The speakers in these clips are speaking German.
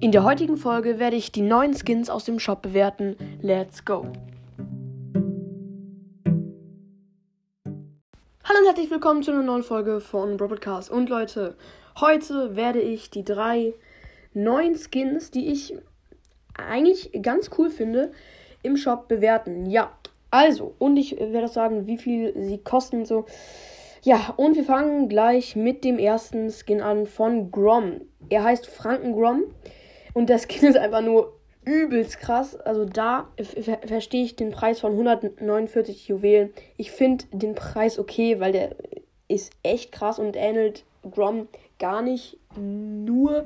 In der heutigen Folge werde ich die neuen Skins aus dem Shop bewerten. Let's go! Hallo und herzlich willkommen zu einer neuen Folge von Broadcast. Und Leute, heute werde ich die drei neuen Skins, die ich eigentlich ganz cool finde, im Shop bewerten. Ja, also, und ich werde auch sagen, wie viel sie kosten und so. Ja, und wir fangen gleich mit dem ersten Skin an von Grom. Er heißt Franken Grom. Und der Skin ist einfach nur übelst krass. Also da ver verstehe ich den Preis von 149 Juwelen. Ich finde den Preis okay, weil der ist echt krass und ähnelt Grom gar nicht nur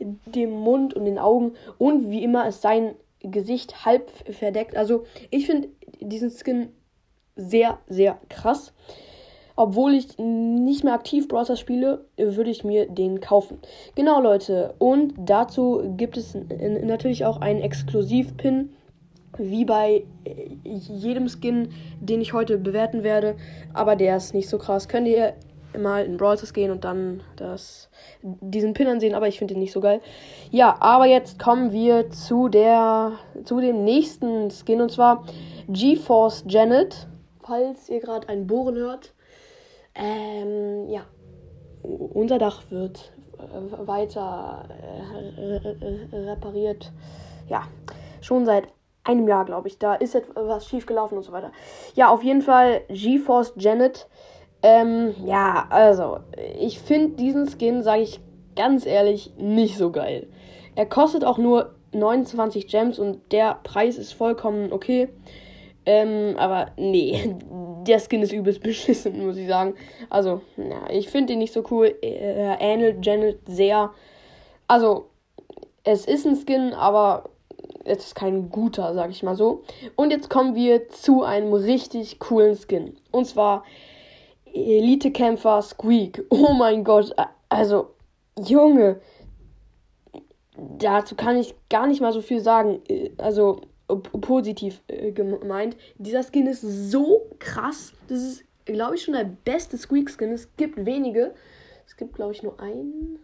dem Mund und den Augen. Und wie immer ist sein Gesicht halb verdeckt. Also ich finde diesen Skin sehr, sehr krass. Obwohl ich nicht mehr aktiv Browser spiele, würde ich mir den kaufen. Genau, Leute. Und dazu gibt es natürlich auch einen Exklusiv-Pin. Wie bei jedem Skin, den ich heute bewerten werde. Aber der ist nicht so krass. Könnt ihr mal in Browsers gehen und dann das, diesen Pin ansehen, aber ich finde den nicht so geil. Ja, aber jetzt kommen wir zu der zu dem nächsten Skin und zwar GeForce Janet. Falls ihr gerade ein Bohren hört. Ähm, ja. Unser Dach wird äh, weiter äh, repariert. Ja, schon seit einem Jahr, glaube ich. Da ist etwas schief gelaufen und so weiter. Ja, auf jeden Fall GeForce Janet. Ähm, ja, also, ich finde diesen Skin, sage ich ganz ehrlich, nicht so geil. Er kostet auch nur 29 Gems und der Preis ist vollkommen okay. Ähm, aber nee, der Skin ist übelst beschissen, muss ich sagen. Also, ja, ich finde ihn nicht so cool. Er ähnelt Janet sehr. Also, es ist ein Skin, aber es ist kein guter, sag ich mal so. Und jetzt kommen wir zu einem richtig coolen Skin. Und zwar Elite-Kämpfer Squeak. Oh mein Gott, also, Junge. Dazu kann ich gar nicht mal so viel sagen. Also, positiv äh, gemeint. Dieser Skin ist so krass. Das ist, glaube ich, schon der beste Squeak-Skin. Es gibt wenige. Es gibt, glaube ich, nur einen.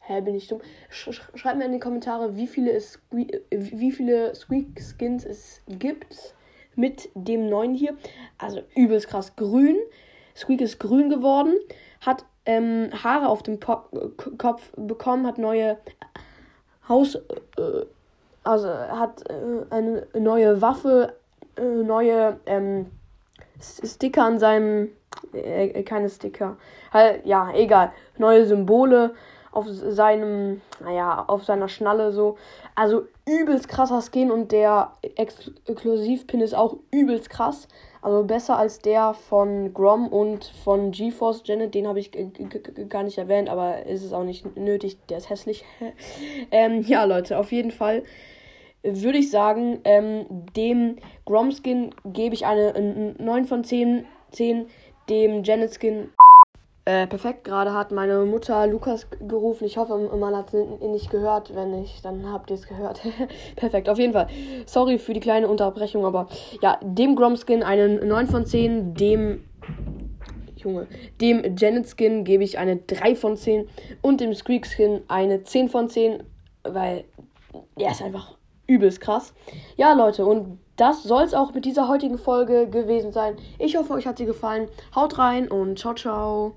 Hä, bin ich dumm? Sch schreibt mir in die Kommentare, wie viele, Squeak, äh, wie viele Squeak-Skins es gibt mit dem neuen hier. Also übelst krass. Grün. Squeak ist grün geworden. Hat ähm, Haare auf dem Pop Kopf bekommen. Hat neue Haus. Äh, also hat äh, eine neue Waffe, neue ähm, Sticker an seinem, äh, keine Sticker, halt, ja, egal, neue Symbole auf seinem, naja, auf seiner Schnalle so. Also übelst krasser Skin und der Exklusivpin ist auch übelst krass. Also besser als der von Grom und von GeForce Janet. Den habe ich gar nicht erwähnt, aber ist es auch nicht nötig. Der ist hässlich. ähm, ja, Leute, auf jeden Fall würde ich sagen, ähm, dem Grom Skin gebe ich eine 9 von 10. 10 dem Janet Skin äh, perfekt. Gerade hat meine Mutter Lukas gerufen. Ich hoffe, man hat es nicht gehört. Wenn nicht, dann habt ihr es gehört. perfekt, auf jeden Fall. Sorry für die kleine Unterbrechung, aber ja, dem Grom Skin einen 9 von 10. Dem Junge. Dem Janet Skin gebe ich eine 3 von 10 und dem Squeak Skin eine 10 von 10, weil er ist einfach übelst krass. Ja, Leute, und das soll es auch mit dieser heutigen Folge gewesen sein. Ich hoffe, euch hat sie gefallen. Haut rein und ciao, ciao.